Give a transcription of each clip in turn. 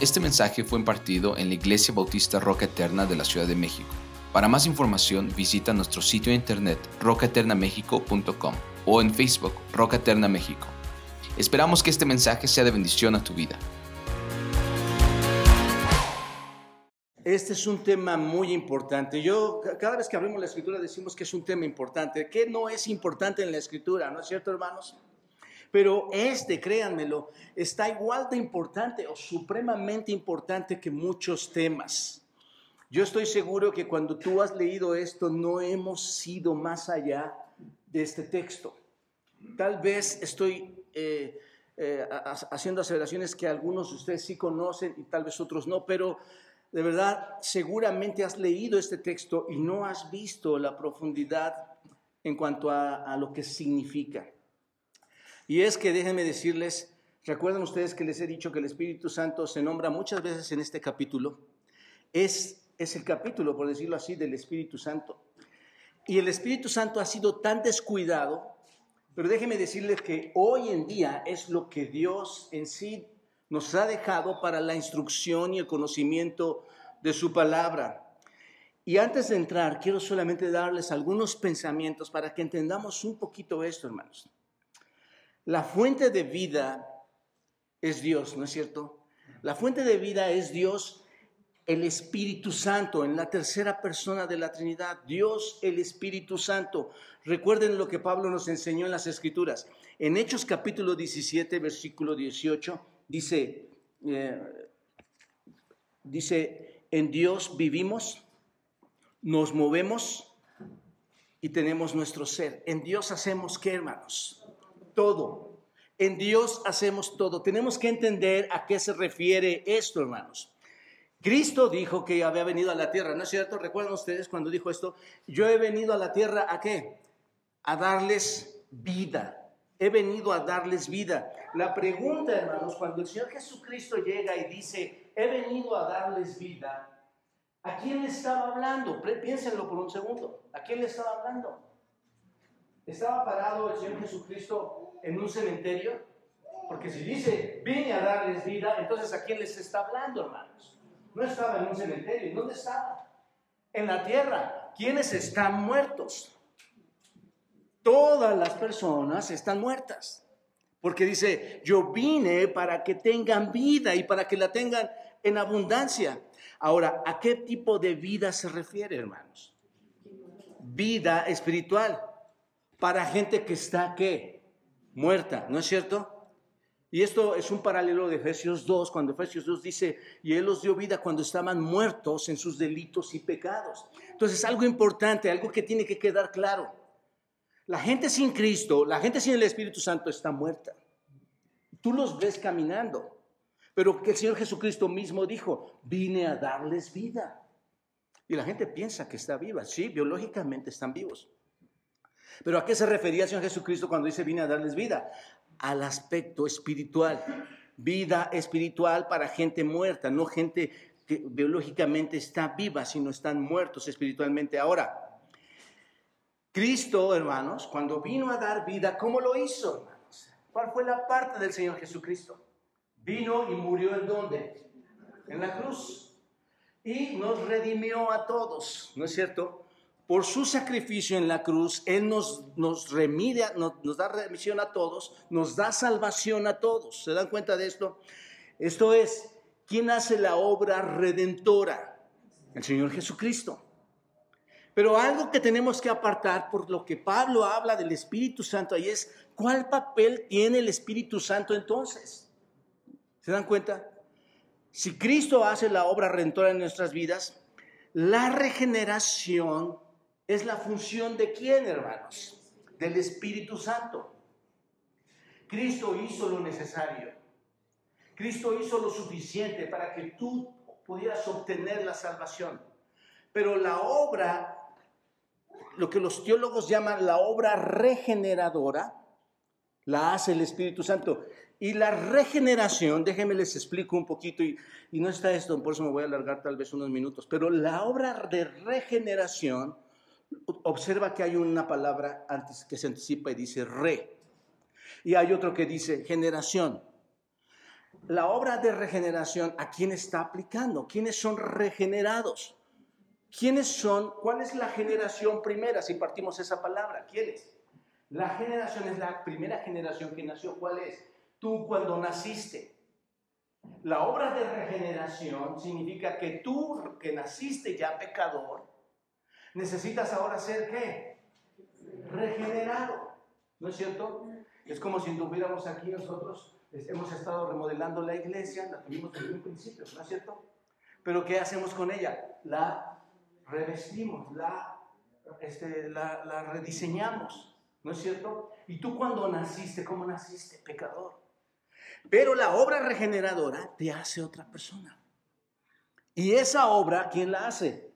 Este mensaje fue impartido en la Iglesia Bautista Roca Eterna de la Ciudad de México. Para más información visita nuestro sitio de internet rocaeternamexico.com o en Facebook Roca Eterna México. Esperamos que este mensaje sea de bendición a tu vida. Este es un tema muy importante. Yo, cada vez que abrimos la escritura decimos que es un tema importante. ¿Qué no es importante en la escritura? ¿No es cierto, hermanos? Pero este, créanmelo, está igual de importante o supremamente importante que muchos temas. Yo estoy seguro que cuando tú has leído esto no hemos ido más allá de este texto. Tal vez estoy eh, eh, haciendo aseveraciones que algunos de ustedes sí conocen y tal vez otros no, pero de verdad seguramente has leído este texto y no has visto la profundidad en cuanto a lo que significa. Y es que déjenme decirles, recuerden ustedes que les he dicho que el Espíritu Santo se nombra muchas veces en este capítulo. Es, es el capítulo, por decirlo así, del Espíritu Santo. Y el Espíritu Santo ha sido tan descuidado, pero déjenme decirles que hoy en día es lo que Dios en sí nos ha dejado para la instrucción y el conocimiento de su palabra. Y antes de entrar, quiero solamente darles algunos pensamientos para que entendamos un poquito esto, hermanos. La fuente de vida es Dios, ¿no es cierto? La fuente de vida es Dios, el Espíritu Santo, en la tercera persona de la Trinidad, Dios el Espíritu Santo. Recuerden lo que Pablo nos enseñó en las Escrituras. En Hechos capítulo 17, versículo 18, dice, eh, dice, en Dios vivimos, nos movemos y tenemos nuestro ser. En Dios hacemos qué, hermanos? Todo. En Dios hacemos todo. Tenemos que entender a qué se refiere esto, hermanos. Cristo dijo que había venido a la tierra, ¿no es cierto? ¿Recuerdan ustedes cuando dijo esto? Yo he venido a la tierra a qué? A darles vida. He venido a darles vida. La pregunta, hermanos, cuando el Señor Jesucristo llega y dice, he venido a darles vida, ¿a quién le estaba hablando? Piénsenlo por un segundo. ¿A quién le estaba hablando? ¿Estaba parado el Señor Jesucristo en un cementerio? Porque si dice, vine a darles vida, entonces ¿a quién les está hablando, hermanos? No estaba en un cementerio. ¿Dónde estaba? En la tierra. ¿Quiénes están muertos? Todas las personas están muertas. Porque dice, yo vine para que tengan vida y para que la tengan en abundancia. Ahora, ¿a qué tipo de vida se refiere, hermanos? Vida espiritual. Para gente que está, ¿qué? Muerta, ¿no es cierto? Y esto es un paralelo de Efesios 2, cuando Efesios 2 dice, y Él los dio vida cuando estaban muertos en sus delitos y pecados. Entonces, algo importante, algo que tiene que quedar claro. La gente sin Cristo, la gente sin el Espíritu Santo está muerta. Tú los ves caminando, pero el Señor Jesucristo mismo dijo, vine a darles vida. Y la gente piensa que está viva. Sí, biológicamente están vivos. Pero ¿a qué se refería el Señor Jesucristo cuando dice vine a darles vida? Al aspecto espiritual. Vida espiritual para gente muerta, no gente que biológicamente está viva, sino están muertos espiritualmente. Ahora, Cristo, hermanos, cuando vino a dar vida, ¿cómo lo hizo, hermanos? ¿Cuál fue la parte del Señor Jesucristo? Vino y murió en dónde? En la cruz. Y nos redimió a todos, ¿no es cierto? Por su sacrificio en la cruz, Él nos, nos, remide, nos, nos, da remisión a todos, nos da salvación a todos. ¿Se dan cuenta de esto? Esto es, ¿quién hace la obra redentora? El Señor Jesucristo. Pero algo que tenemos que apartar por lo que Pablo habla del Espíritu Santo ahí es, ¿cuál papel tiene el Espíritu Santo entonces? ¿Se dan cuenta? Si Cristo hace la obra redentora en nuestras vidas, la regeneración es la función de quién, hermanos? Del Espíritu Santo. Cristo hizo lo necesario. Cristo hizo lo suficiente para que tú pudieras obtener la salvación. Pero la obra, lo que los teólogos llaman la obra regeneradora, la hace el Espíritu Santo. Y la regeneración, déjenme les explico un poquito, y, no está esto, por eso me voy a alargar tal vez unos minutos, pero la obra de regeneración observa que hay una palabra antes que se anticipa y dice re. Y hay otro que dice generación. la obra de regeneración, ¿a quién está aplicando? ¿Quiénes son regenerados? ¿Quiénes son? ¿Cuál es la generación primera? Si partimos esa palabra, ¿quién es? La generación es la primera generación que nació. ¿Cuál es? Tú cuando naciste. La obra de regeneración significa que tú que naciste ya pecador, necesitas ahora ser qué? Regenerado. ¿No es cierto? Es como si tuviéramos aquí nosotros, hemos estado remodelando la iglesia, la tuvimos desde un principio, ¿no es cierto? Pero ¿qué hacemos con ella? La revestimos, la, este, la, la rediseñamos, ¿no es cierto? Y tú cuando naciste, ¿cómo naciste? Pecador. Pero la obra regeneradora te hace otra persona. Y esa obra, ¿quién la hace?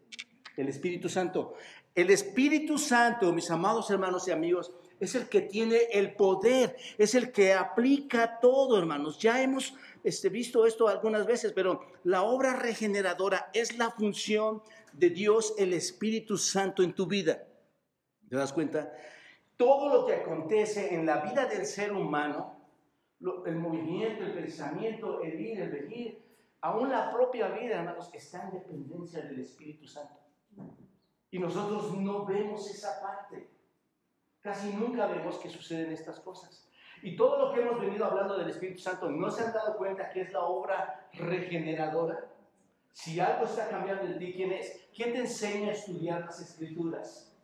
El Espíritu Santo. El Espíritu Santo, mis amados hermanos y amigos, es el que tiene el poder, es el que aplica todo, hermanos. Ya hemos este, visto esto algunas veces, pero la obra regeneradora es la función de Dios, el Espíritu Santo en tu vida. ¿Te das cuenta? Todo lo que acontece en la vida del ser humano el movimiento, el pensamiento, el ir, el venir, aún la propia vida, hermanos, está en dependencia del Espíritu Santo. Y nosotros no vemos esa parte. Casi nunca vemos que suceden estas cosas. Y todo lo que hemos venido hablando del Espíritu Santo, ¿no se han dado cuenta que es la obra regeneradora? Si algo está cambiando en ti, ¿quién es? ¿Quién te enseña a estudiar las escrituras?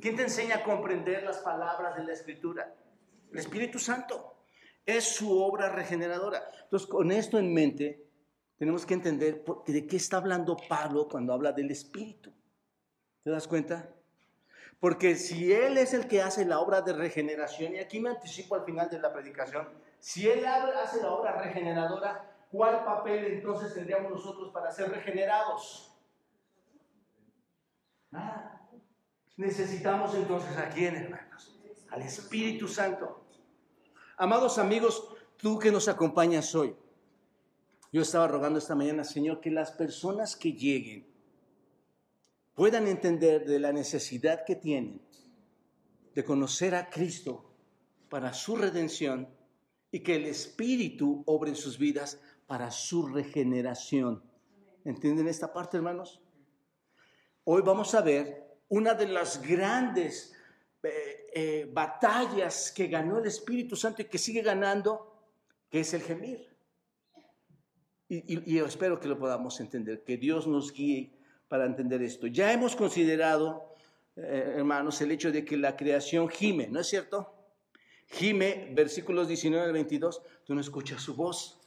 ¿Quién te enseña a comprender las palabras de la escritura? El Espíritu Santo. Es su obra regeneradora. Entonces, con esto en mente, tenemos que entender de qué está hablando Pablo cuando habla del Espíritu. ¿Te das cuenta? Porque si Él es el que hace la obra de regeneración, y aquí me anticipo al final de la predicación, si Él hace la obra regeneradora, ¿cuál papel entonces tendríamos nosotros para ser regenerados? Nada. Necesitamos entonces a quién, hermanos? Al Espíritu Santo. Amados amigos, tú que nos acompañas hoy, yo estaba rogando esta mañana, Señor, que las personas que lleguen puedan entender de la necesidad que tienen de conocer a Cristo para su redención y que el Espíritu obre en sus vidas para su regeneración. ¿Entienden esta parte, hermanos? Hoy vamos a ver una de las grandes eh, eh, batallas que ganó el Espíritu Santo y que sigue ganando, que es el gemir. Y, yo espero que lo podamos entender, que Dios nos guíe para entender esto. Ya hemos considerado, eh, hermanos, el hecho de que la creación gime, ¿no es cierto? Gime, versículos 19 al 22, tú no escuchas su voz,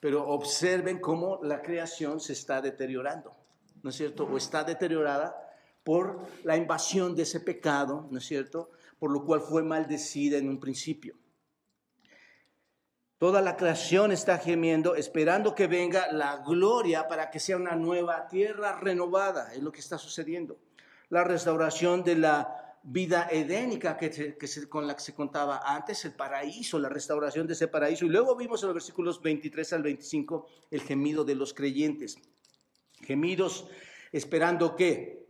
pero observen cómo la creación se está deteriorando, ¿no es cierto? O está deteriorada por la invasión de ese pecado, ¿no es cierto? Por lo cual fue maldecida en un principio. Toda la creación está gemiendo, esperando que venga la gloria para que sea una nueva tierra renovada. Es lo que está sucediendo. La restauración de la vida edénica que, con la que se contaba antes, el paraíso, la restauración de ese paraíso. Y luego vimos en los versículos 23 al 25 el gemido de los creyentes. Gemidos esperando que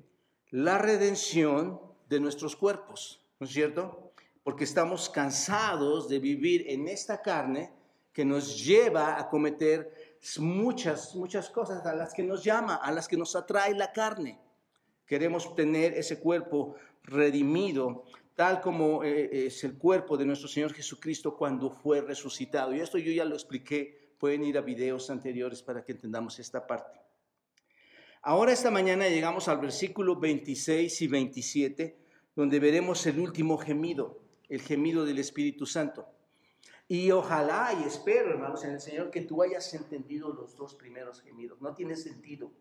la redención de nuestros cuerpos, ¿no es cierto? Porque estamos cansados de vivir en esta carne que nos lleva a cometer muchas, muchas cosas a las que nos llama, a las que nos atrae la carne. Queremos tener ese cuerpo redimido, tal como eh, es el cuerpo de nuestro Señor Jesucristo cuando fue resucitado. Y esto yo ya lo expliqué, pueden ir a videos anteriores para que entendamos esta parte. Ahora esta mañana llegamos al versículo 26 y 27, donde veremos el último gemido, el gemido del Espíritu Santo. Y ojalá y espero, hermanos, en el Señor, que tú hayas entendido los dos primeros gemidos. No tiene sentido.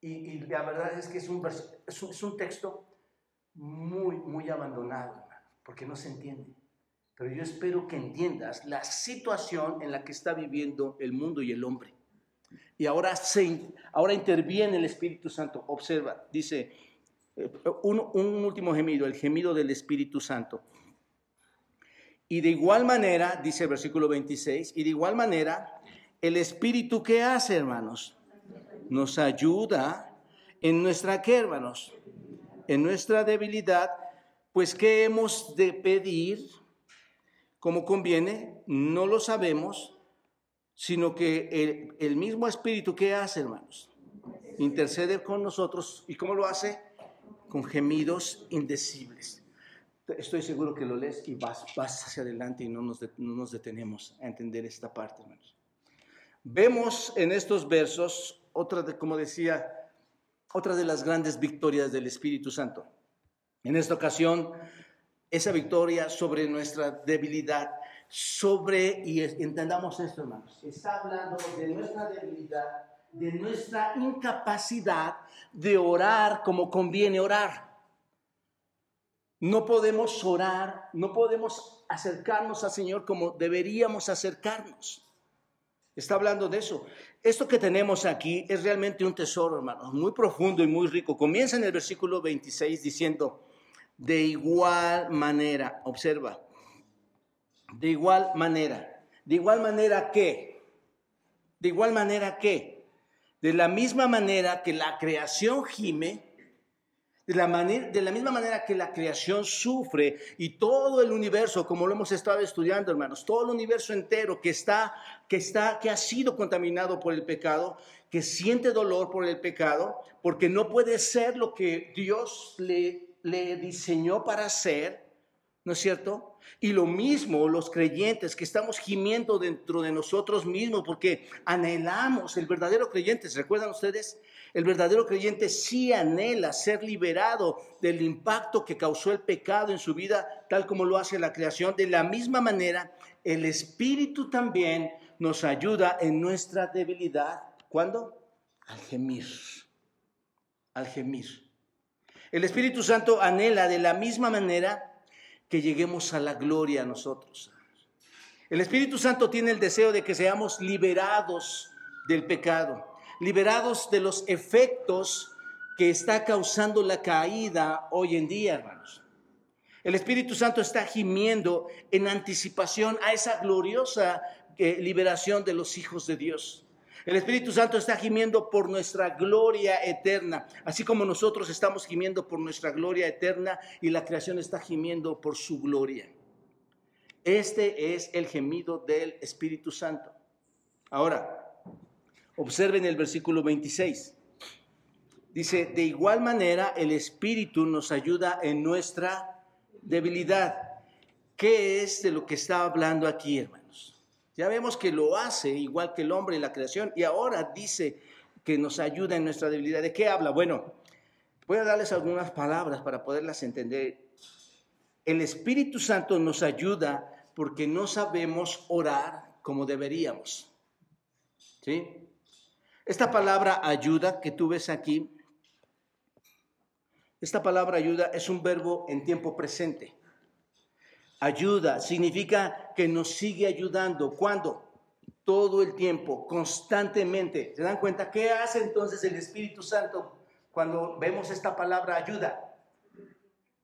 Y, la verdad es que es un, es un, texto muy, muy abandonado, porque no se entiende. Pero yo espero que entiendas la situación en la que está viviendo el mundo y el hombre. Y ahora, se, ahora interviene el Espíritu Santo. Observa, dice eh, un, un último gemido, el gemido del Espíritu Santo. Y de igual manera, dice el versículo 26, y de igual manera, el Espíritu que hace, hermanos, nos ayuda en nuestra, ¿qué, hermanos? En nuestra debilidad, pues ¿qué hemos de pedir? Como conviene, no lo sabemos, sino que el, mismo Espíritu, ¿qué hace, hermanos? Intercede con nosotros. ¿Y cómo lo hace? Con gemidos indecibles. Estoy seguro que lo lees y vas, vas hacia adelante y no nos, no nos detenemos a entender esta parte, hermanos. Vemos en estos versos otra, de, como decía, otra de las grandes victorias del Espíritu Santo. En esta ocasión, esa victoria sobre nuestra debilidad, sobre, y entendamos esto, hermanos, está hablando de nuestra debilidad, de nuestra incapacidad de orar como conviene orar. No podemos orar, no podemos acercarnos al Señor como deberíamos acercarnos. Está hablando de eso. Esto que tenemos aquí es realmente un tesoro, hermanos, muy profundo y muy rico. Comienza en el versículo 26 diciendo, de igual manera, observa, de igual manera, de igual manera que, de igual manera que, de la misma manera que la creación gime, de la, manera, de la misma manera que la creación sufre y todo el universo, como lo hemos estado estudiando, hermanos, todo el universo entero que está, que está, que ha sido contaminado por el pecado, que siente dolor por el pecado, porque no puede ser lo que Dios le, le diseñó para ser, ¿no es cierto? Y lo mismo los creyentes que estamos gimiendo dentro de nosotros mismos porque anhelamos, el verdadero creyente, ¿se recuerdan ustedes? El verdadero creyente sí anhela ser liberado del impacto que causó el pecado en su vida, tal como lo hace la creación. De la misma manera, el Espíritu también nos ayuda en nuestra debilidad. ¿Cuándo? Al gemir. Al gemir. El Espíritu Santo anhela de la misma manera que lleguemos a la gloria a nosotros. El Espíritu Santo tiene el deseo de que seamos liberados del pecado liberados de los efectos que está causando la caída hoy en día, hermanos. El Espíritu Santo está gimiendo en anticipación a esa gloriosa eh, liberación de los hijos de Dios. El Espíritu Santo está gimiendo por nuestra gloria eterna, así como nosotros estamos gimiendo por nuestra gloria eterna y la creación está gimiendo por su gloria. Este es el gemido del Espíritu Santo. Ahora, Observen el versículo 26. Dice, de igual manera el Espíritu nos ayuda en nuestra debilidad. ¿Qué es de lo que está hablando aquí, hermanos? Ya vemos que lo hace igual que el hombre en la creación y ahora dice que nos ayuda en nuestra debilidad. ¿De qué habla? Bueno, voy a darles algunas palabras para poderlas entender. El Espíritu Santo nos ayuda porque no sabemos orar como deberíamos. ¿Sí? Esta palabra ayuda que tú ves aquí, esta palabra ayuda es un verbo en tiempo presente. Ayuda significa que nos sigue ayudando. ¿Cuándo? Todo el tiempo, constantemente. ¿Se dan cuenta? ¿Qué hace entonces el Espíritu Santo cuando vemos esta palabra ayuda?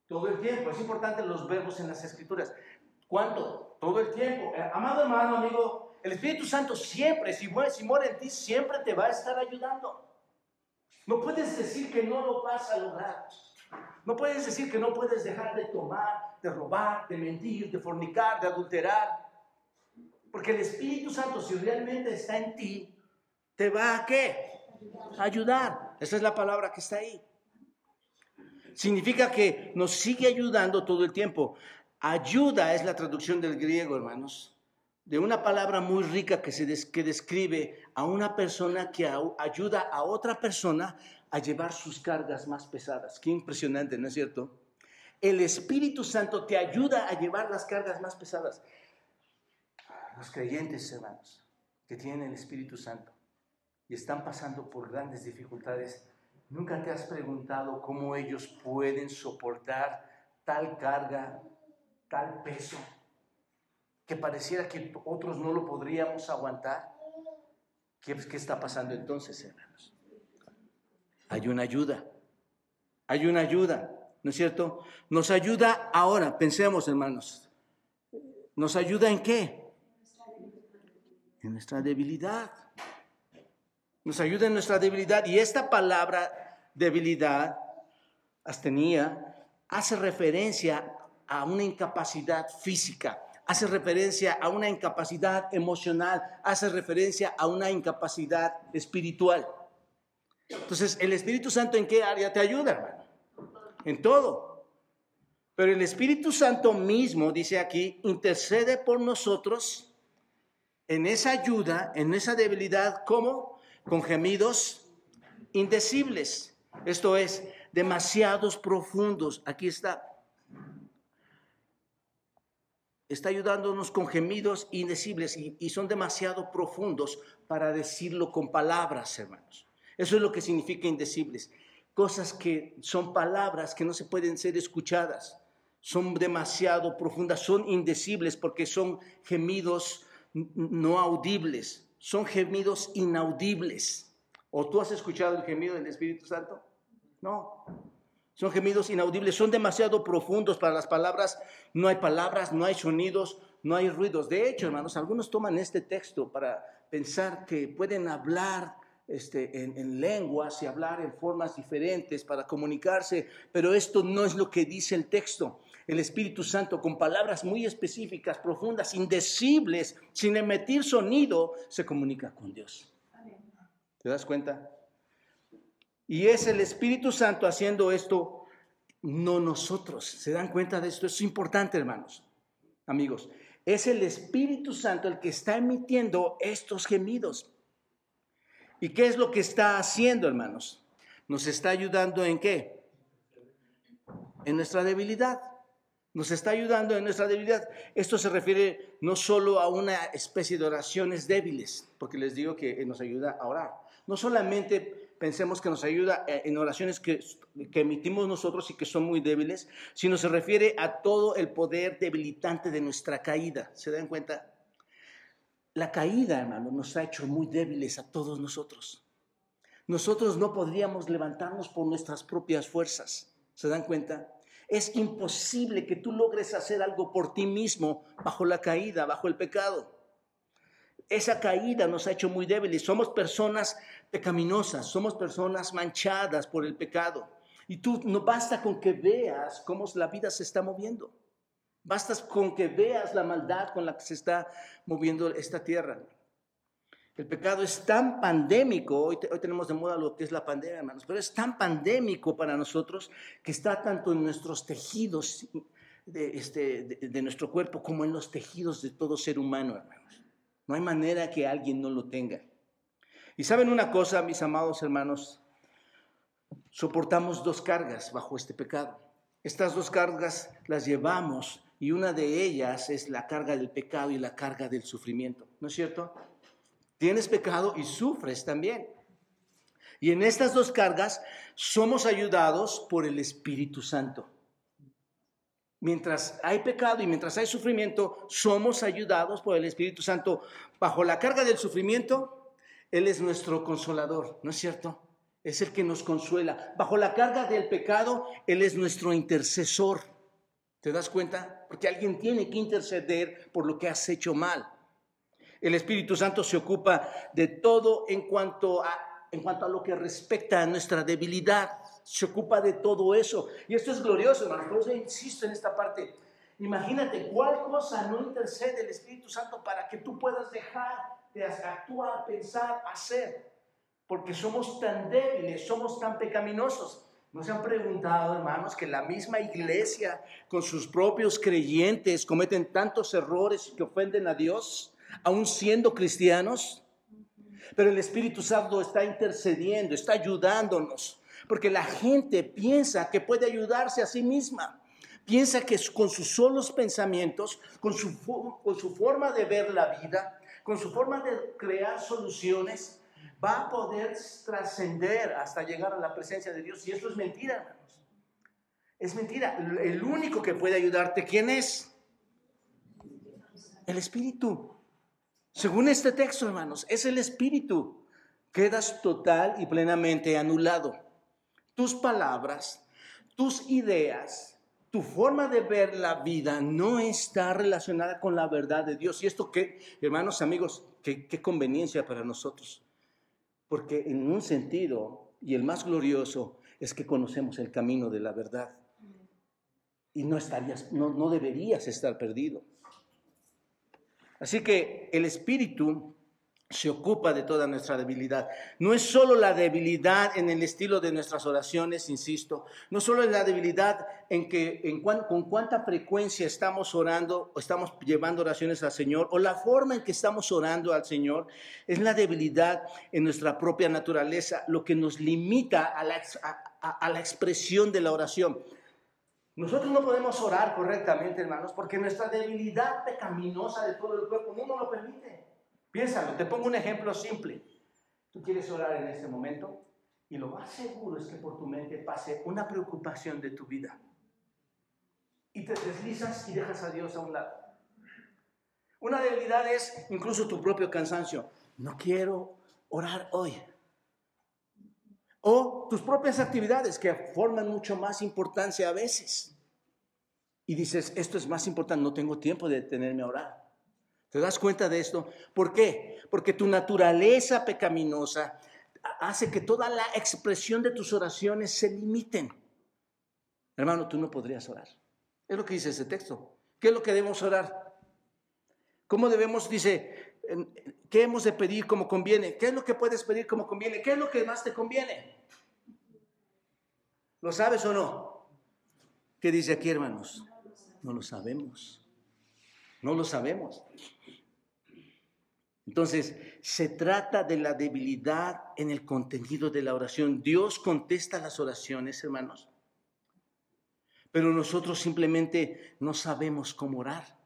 Todo el tiempo. Es importante los verbos en las escrituras. ¿Cuánto? Todo el tiempo. Eh, amado hermano, amigo, el Espíritu Santo siempre, si, si en ti, siempre te va a estar ayudando. No puedes decir que no lo vas a lograr. No puedes decir que no puedes dejar de tomar, de robar, de mentir, de fornicar, de adulterar. Porque el Espíritu Santo, si realmente está en ti, te va a qué? A ayudar. Esa es la palabra que está ahí. Significa que nos sigue ayudando todo el tiempo. Ayuda es la traducción del griego, hermanos de una palabra muy rica que, se que describe a una persona que ayuda a otra persona a llevar sus cargas más pesadas. Qué impresionante, ¿no es cierto? El Espíritu Santo te ayuda a llevar las cargas más pesadas. Los creyentes, hermanos, que tienen el Espíritu Santo y están pasando por grandes dificultades, ¿nunca te has preguntado cómo ellos pueden soportar tal carga, tal peso? Que pareciera que otros no lo podríamos aguantar. ¿Qué, qué está pasando entonces, hermanos? Hay una ayuda. Hay una ayuda, ¿no es cierto? Nos ayuda ahora, pensemos, hermanos. ¿Nos ayuda en qué? En nuestra debilidad. Nos ayuda en nuestra debilidad. Y esta palabra debilidad, astenía, hace referencia a una incapacidad física hace referencia a una incapacidad emocional, hace referencia a una incapacidad espiritual. Entonces, ¿el Espíritu Santo en qué área te ayuda, hermano? En todo. Pero el Espíritu Santo mismo, dice aquí, intercede por nosotros en esa ayuda, en esa debilidad, ¿cómo? Con gemidos indecibles. Esto es, demasiados profundos. Aquí está. Está ayudándonos con gemidos indecibles y, son demasiado profundos para decirlo con palabras, hermanos. Eso es lo que significa indecibles. Cosas que son palabras que no se pueden ser escuchadas. Son demasiado profundas, son indecibles porque son gemidos no audibles, son gemidos inaudibles. ¿O tú has escuchado el gemido del Espíritu Santo? No. Son gemidos inaudibles, son demasiado profundos para las palabras. No hay palabras, no hay sonidos, no hay ruidos. De hecho, hermanos, algunos toman este texto para pensar que pueden hablar este, en, lenguas y hablar en formas diferentes para comunicarse, pero esto no es lo que dice el texto. El Espíritu Santo, con palabras muy específicas, profundas, indecibles, sin emitir sonido, se comunica con Dios. ¿Te das cuenta? Y es el Espíritu Santo haciendo esto, no nosotros. ¿Se dan cuenta de esto? Es importante, hermanos, amigos. Es el Espíritu Santo el que está emitiendo estos gemidos. ¿Y qué es lo que está haciendo, hermanos? Nos está ayudando en qué? En nuestra debilidad. Nos está ayudando en nuestra debilidad. Esto se refiere no solo a una especie de oraciones débiles, porque les digo que nos ayuda a orar. No solamente pensemos que nos ayuda eh, en oraciones que, emitimos nosotros y que son muy débiles, sino se refiere a todo el poder debilitante de nuestra caída. ¿Se dan cuenta? La caída, hermano, nos ha hecho muy débiles a todos nosotros. Nosotros no podríamos levantarnos por nuestras propias fuerzas. ¿Se dan cuenta? Es imposible que tú logres hacer algo por ti mismo bajo la caída, bajo el pecado. Esa caída nos ha hecho muy débiles. Somos personas pecaminosas, somos personas manchadas por el pecado. Y tú no basta con que veas cómo la vida se está moviendo. Basta con que veas la maldad con la que se está moviendo esta tierra. El pecado es tan pandémico, hoy, tenemos de moda lo que es la pandemia, hermanos, pero es tan pandémico para nosotros que está tanto en nuestros tejidos de, este, de nuestro cuerpo como en los tejidos de todo ser humano, hermanos. No hay manera que alguien no lo tenga. Y saben una cosa, mis amados hermanos, soportamos dos cargas bajo este pecado. Estas dos cargas las llevamos y una de ellas es la carga del pecado y la carga del sufrimiento, ¿no es cierto? Tienes pecado y sufres también. Y en estas dos cargas somos ayudados por el Espíritu Santo. Mientras hay pecado y mientras hay sufrimiento, somos ayudados por el Espíritu Santo. Bajo la carga del sufrimiento, Él es nuestro consolador, ¿no es cierto? Es el que nos consuela. Bajo la carga del pecado, Él es nuestro intercesor. ¿Te das cuenta? Porque alguien tiene que interceder por lo que has hecho mal. El Espíritu Santo se ocupa de todo en cuanto a, en cuanto a lo que respecta a nuestra debilidad. Se ocupa de todo eso. Y esto es glorioso, hermano. Por eso insisto en esta parte. Imagínate cuál cosa no intercede el Espíritu Santo para que tú puedas dejar de actuar, pensar, hacer. Porque somos tan débiles, somos tan pecaminosos. ¿No se han preguntado, hermanos, que la misma iglesia con sus propios creyentes cometen tantos errores que ofenden a Dios, aún siendo cristianos? Pero el Espíritu Santo está intercediendo, está ayudándonos, porque la gente piensa que puede ayudarse a sí misma. Piensa que con sus solos pensamientos, con su, forma de ver la vida, con su forma de crear soluciones, va a poder trascender hasta llegar a la presencia de Dios. Y eso es mentira, hermanos. Es mentira. El único que puede ayudarte, ¿quién es? El Espíritu. Según este texto, hermanos, es el Espíritu. Quedas total y plenamente anulado. Tus palabras, tus ideas, tu forma de ver la vida no está relacionada con la verdad de Dios. Y esto que, hermanos, amigos, qué, qué conveniencia para nosotros. Porque en un sentido, y el más glorioso, es que conocemos el camino de la verdad. Y no, estarías, no, no deberías estar perdido. Así que el Espíritu se ocupa de toda nuestra debilidad. No es solo la debilidad en el estilo de nuestras oraciones, insisto, no solo es la debilidad en que en con cuánta frecuencia estamos orando o estamos llevando oraciones al Señor o la forma en que estamos orando al Señor, es la debilidad en nuestra propia naturaleza, lo que nos limita a la, a la expresión de la oración. Nosotros no podemos orar correctamente, hermanos, porque nuestra debilidad pecaminosa de todo el cuerpo no nos lo permite. Piénsalo, te pongo un ejemplo simple. Tú quieres orar en este momento y lo más seguro es que por tu mente pase una preocupación de tu vida. Y te deslizas y dejas a Dios a un lado. Una debilidad es incluso tu propio cansancio. No quiero orar hoy. O tus propias actividades que forman mucho más importancia a veces. Y dices, esto es más importante, no tengo tiempo de detenerme a orar. ¿Te das cuenta de esto? ¿Por qué? Porque tu naturaleza pecaminosa hace que toda la expresión de tus oraciones se limiten. Hermano, tú no podrías orar. Es lo que dice ese texto. ¿Qué es lo que debemos orar? ¿Cómo debemos, dice, qué hemos de pedir como conviene? ¿Qué es lo que puedes pedir como conviene? ¿Qué es lo que más te conviene? ¿Lo sabes o no? ¿Qué dice aquí, hermanos? No lo sabemos. No lo sabemos. Entonces, se trata de la debilidad en el contenido de la oración. Dios contesta las oraciones, hermanos. Pero nosotros simplemente no sabemos cómo orar.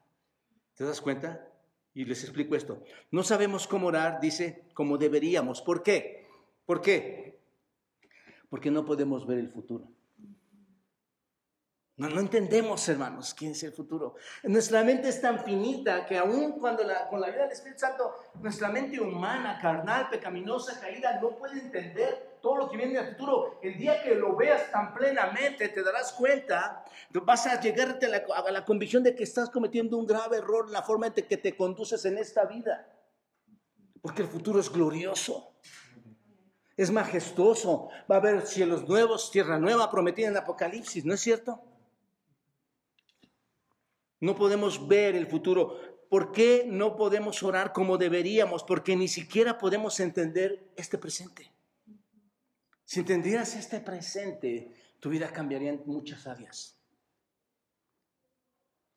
¿Te das cuenta? Y les explico esto. No sabemos cómo orar, dice, como deberíamos. ¿Por qué? ¿Por qué? Porque no podemos ver el futuro. No, no entendemos, hermanos, quién es el futuro. Nuestra mente es tan finita que aún cuando con la vida del Espíritu Santo, nuestra mente humana, carnal, pecaminosa, caída, no puede entender todo lo que viene el futuro. El día que lo veas tan plenamente, te darás cuenta, vas a llegarte a la, a la convicción de que estás cometiendo un grave error en la forma en que te conduces en esta vida. Porque el futuro es glorioso es majestuoso. Va a haber cielos nuevos, tierra nueva prometida en Apocalipsis, ¿no es cierto? No podemos ver el futuro. ¿Por qué no podemos orar como deberíamos? Porque ni siquiera podemos entender este presente. Si entendieras este presente, tu vida cambiaría en muchas áreas.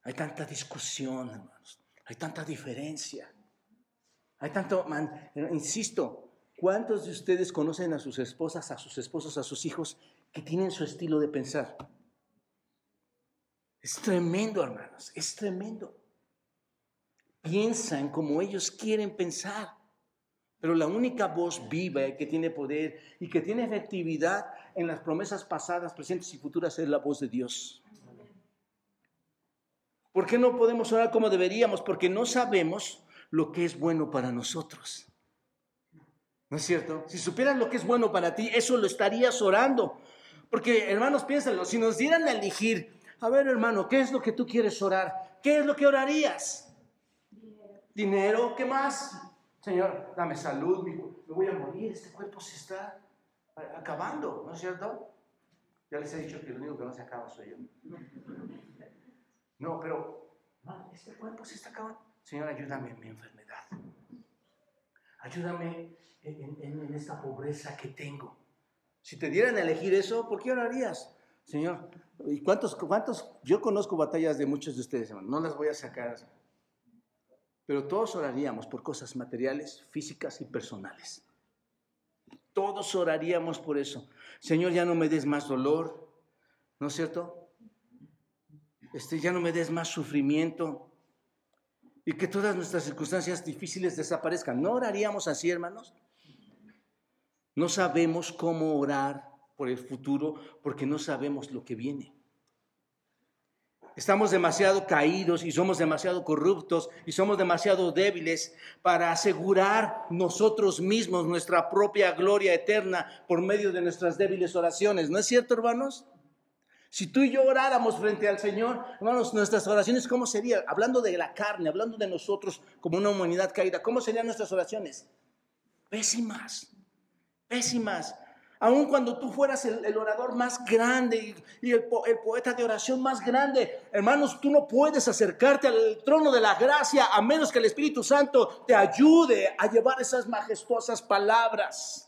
Hay tanta discusión, hermanos. Hay tanta diferencia. Hay tanto, insisto, ¿cuántos de ustedes conocen a sus esposas, a sus esposos, a sus hijos que tienen su estilo de pensar? Es tremendo, hermanos, es tremendo. Piensan como ellos quieren pensar. Pero la única voz viva que tiene poder y que tiene efectividad en las promesas pasadas, presentes y futuras es la voz de Dios. ¿Por qué no podemos orar como deberíamos? Porque no sabemos lo que es bueno para nosotros. ¿No es cierto? Si supieras lo que es bueno para ti, eso lo estarías orando. Porque, hermanos, piénsenlo, si nos dieran a elegir a ver, hermano, ¿qué es lo que tú quieres orar? ¿Qué es lo que orarías? Dinero. ¿qué más? Señor, dame salud, me voy a morir, este cuerpo se está acabando, ¿no es cierto? Ya les he dicho que el único que no se acaba soy yo. No, pero, este cuerpo se está acabando. Señor, ayúdame en mi enfermedad. Ayúdame en, en esta pobreza que tengo. Si te dieran a elegir eso, ¿por qué orarías? Señor, ¿y cuántos, cuántos? Yo conozco batallas de muchos de ustedes, hermano, no las voy a sacar. Pero todos oraríamos por cosas materiales, físicas y personales. Todos oraríamos por eso. Señor, ya no me des más dolor, ¿no es cierto? Este, ya no me des más sufrimiento y que todas nuestras circunstancias difíciles desaparezcan. ¿No oraríamos así, hermanos? No sabemos cómo orar por el futuro porque no sabemos lo que viene. Estamos demasiado caídos y somos demasiado corruptos y somos demasiado débiles para asegurar nosotros mismos nuestra propia gloria eterna por medio de nuestras débiles oraciones. ¿No es cierto, hermanos? Si tú y yo oráramos frente al Señor, hermanos, nuestras oraciones, ¿cómo serían? Hablando de la carne, hablando de nosotros como una humanidad caída, ¿cómo serían nuestras oraciones? Pésimas, pésimas. Aun cuando tú fueras el, orador más grande y, el, poeta de oración más grande, hermanos, tú no puedes acercarte al trono de la gracia a menos que el Espíritu Santo te ayude a llevar esas majestuosas palabras.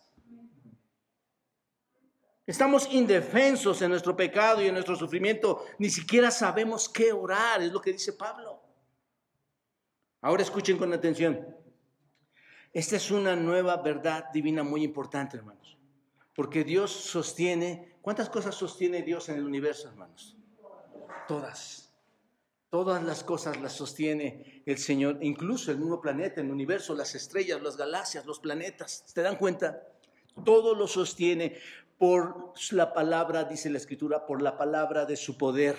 Estamos indefensos en nuestro pecado y en nuestro sufrimiento. Ni siquiera sabemos qué orar, es lo que dice Pablo. Ahora escuchen con atención. Esta es una nueva verdad divina muy importante, hermanos. Porque Dios sostiene, ¿cuántas cosas sostiene Dios en el universo, hermanos? Todas. Todas las cosas las sostiene el Señor, incluso el mismo planeta, el universo, las estrellas, las galaxias, los planetas. ¿Se dan cuenta? Todo lo sostiene por la palabra, dice la Escritura, por la palabra de su poder.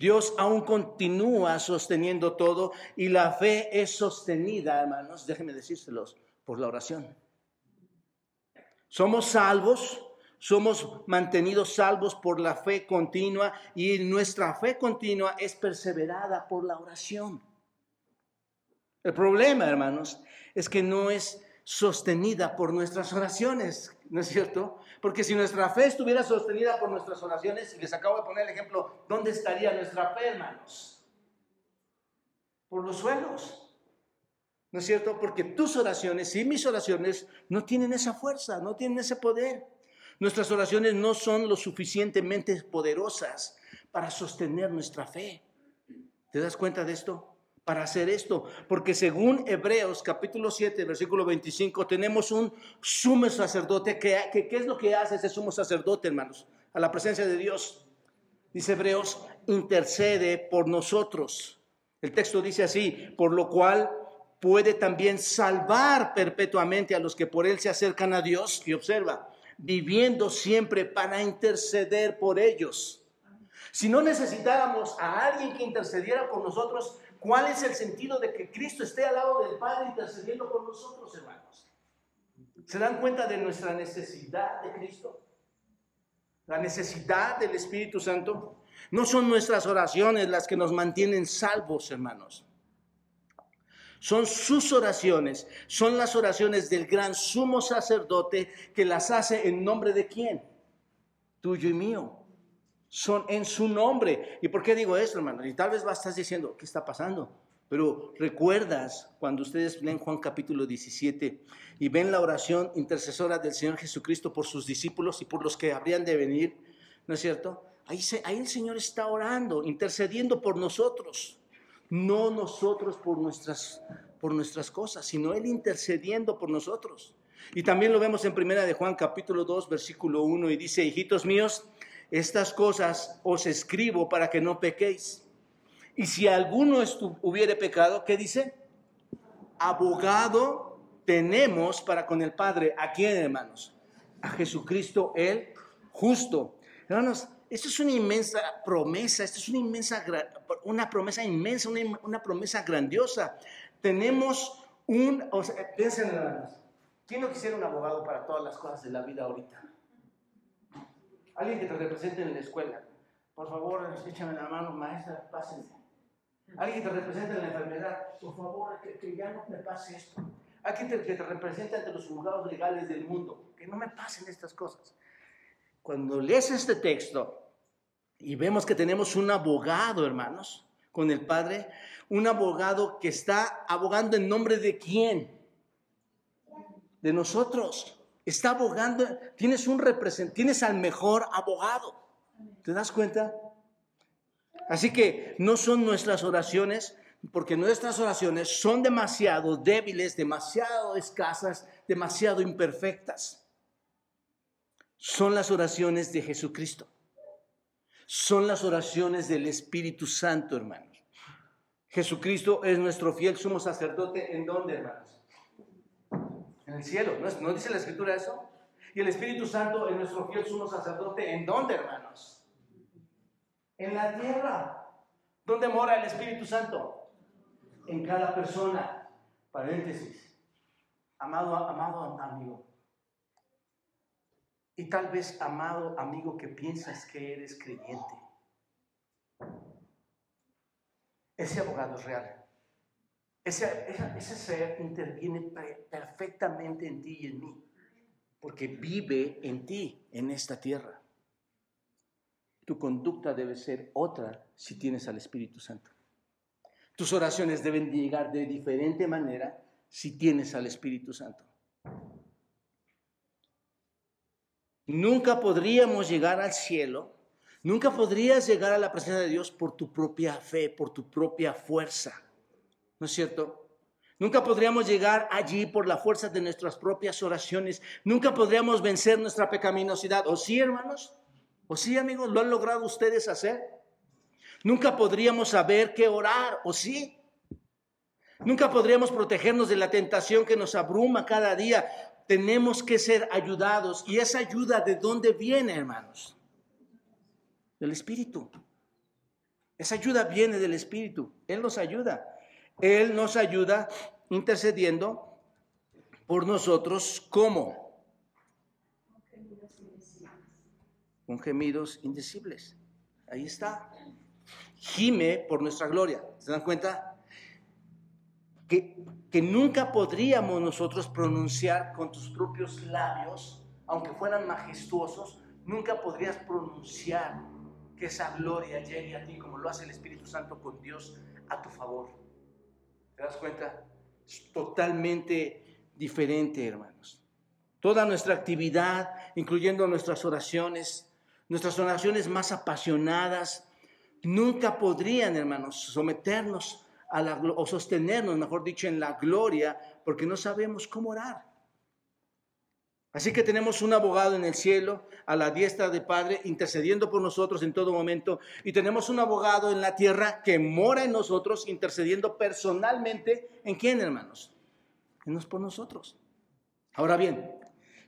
Dios aún continúa sosteniendo todo y la fe es sostenida, hermanos, déjenme decírselos, por la oración. Somos salvos, somos mantenidos salvos por la fe continua y nuestra fe continua es perseverada por la oración. El problema, hermanos, es que no es sostenida por nuestras oraciones, ¿no es cierto? Porque si nuestra fe estuviera sostenida por nuestras oraciones, y les acabo de poner el ejemplo, ¿dónde estaría nuestra fe, hermanos? Por los suelos. ¿No es cierto? Porque tus oraciones y mis oraciones no tienen esa fuerza, no tienen ese poder. Nuestras oraciones no son lo suficientemente poderosas para sostener nuestra fe. ¿Te das cuenta de esto? para hacer esto, porque según Hebreos capítulo 7, versículo 25, tenemos un sumo sacerdote, que, ¿qué es lo que hace ese sumo sacerdote, hermanos? A la presencia de Dios. Dice Hebreos, intercede por nosotros. El texto dice así, por lo cual puede también salvar perpetuamente a los que por él se acercan a Dios, y observa, viviendo siempre para interceder por ellos. Si no necesitáramos a alguien que intercediera por nosotros, ¿Cuál es el sentido de que Cristo esté al lado del Padre intercediendo por nosotros, hermanos? ¿Se dan cuenta de nuestra necesidad de Cristo? La necesidad del Espíritu Santo. No son nuestras oraciones las que nos mantienen salvos, hermanos. Son sus oraciones, son las oraciones del gran sumo sacerdote que las hace en nombre de quién? Tuyo y mío son en su nombre. ¿Y por qué digo esto, hermano? Y tal vez vas a estar diciendo, ¿qué está pasando? Pero recuerdas cuando ustedes leen Juan capítulo 17 y ven la oración intercesora del Señor Jesucristo por sus discípulos y por los que habrían de venir, ¿no es cierto? Ahí el Señor está orando, intercediendo por nosotros, no nosotros por nuestras, por nuestras cosas, sino Él intercediendo por nosotros. Y también lo vemos en primera de Juan capítulo 2, versículo 1 y dice, hijitos míos, estas cosas os escribo para que no pequéis. Y si alguno hubiere pecado, ¿qué dice? Abogado tenemos para con el Padre. ¿A quién, hermanos? A Jesucristo el justo. Hermanos, esto es una inmensa promesa, esto es una inmensa, una promesa inmensa, una, una promesa grandiosa. Tenemos un, o sea, piensen ¿quién no quisiera un abogado para todas las cosas de la vida ahorita? Alguien que te represente en la escuela. Por favor, échame la mano, maestra, pásense. Alguien que te represente en la enfermedad. Por favor, que, ya no me pase esto. Alguien que te represente ante los juzgados legales del mundo. Que no me pasen estas cosas. Cuando lees este texto y vemos que tenemos un abogado, hermanos, con el Padre, un abogado que está abogando en nombre de quién? De nosotros. Está abogando, tienes un representante, tienes al mejor abogado. ¿Te das cuenta? Así que no son nuestras oraciones, porque nuestras oraciones son demasiado débiles, demasiado escasas, demasiado imperfectas. Son las oraciones de Jesucristo. Son las oraciones del Espíritu Santo, hermanos. Jesucristo es nuestro fiel sumo sacerdote. ¿En dónde, hermanos? En el cielo. ¿No, dice la escritura eso? Y el Espíritu Santo es nuestro fiel sumo sacerdote. ¿En dónde, hermanos? En la tierra. ¿Dónde mora el Espíritu Santo? En cada persona. Paréntesis. Amado, amado amigo. Y tal vez, amado amigo, que piensas que eres creyente. Ese abogado es real. Ese, ese, ser interviene perfectamente en ti y en mí. porque vive en ti, en esta tierra. Tu conducta debe ser otra si tienes al Espíritu Santo. Tus oraciones deben llegar de diferente manera si tienes al Espíritu Santo. Nunca podríamos llegar al cielo, nunca podrías llegar a la presencia de Dios por tu propia fe, por tu propia fuerza. ¿No es cierto? Nunca podríamos llegar allí por la fuerza de nuestras propias oraciones. Nunca podríamos vencer nuestra pecaminosidad. ¿O sí, hermanos? ¿O sí, amigos? ¿Lo han logrado ustedes hacer? Nunca podríamos saber qué orar. ¿O sí? Nunca podríamos protegernos de la tentación que nos abruma cada día. Tenemos que ser ayudados. ¿Y esa ayuda de dónde viene, hermanos? Del Espíritu. Esa ayuda viene del Espíritu. Él nos ayuda. Él nos ayuda intercediendo por nosotros. ¿Cómo? Con gemidos indecibles. Ahí está. Gime por nuestra gloria. ¿Se dan cuenta? Que, nunca podríamos nosotros pronunciar con tus propios labios, aunque fueran majestuosos, nunca podrías pronunciar que esa gloria llegue a ti como lo hace el Espíritu Santo con Dios a tu favor. ¿Te das cuenta? Es totalmente diferente, hermanos. Toda nuestra actividad, incluyendo nuestras oraciones, nuestras oraciones más apasionadas, nunca podrían, hermanos, someternos o sostenernos, mejor dicho, en la gloria, porque no sabemos cómo orar. Así que tenemos un abogado en el cielo, a la diestra de Padre, intercediendo por nosotros en todo momento. Y tenemos un abogado en la tierra que mora en nosotros, intercediendo personalmente. ¿En quién, hermanos? En por nosotros. Ahora bien,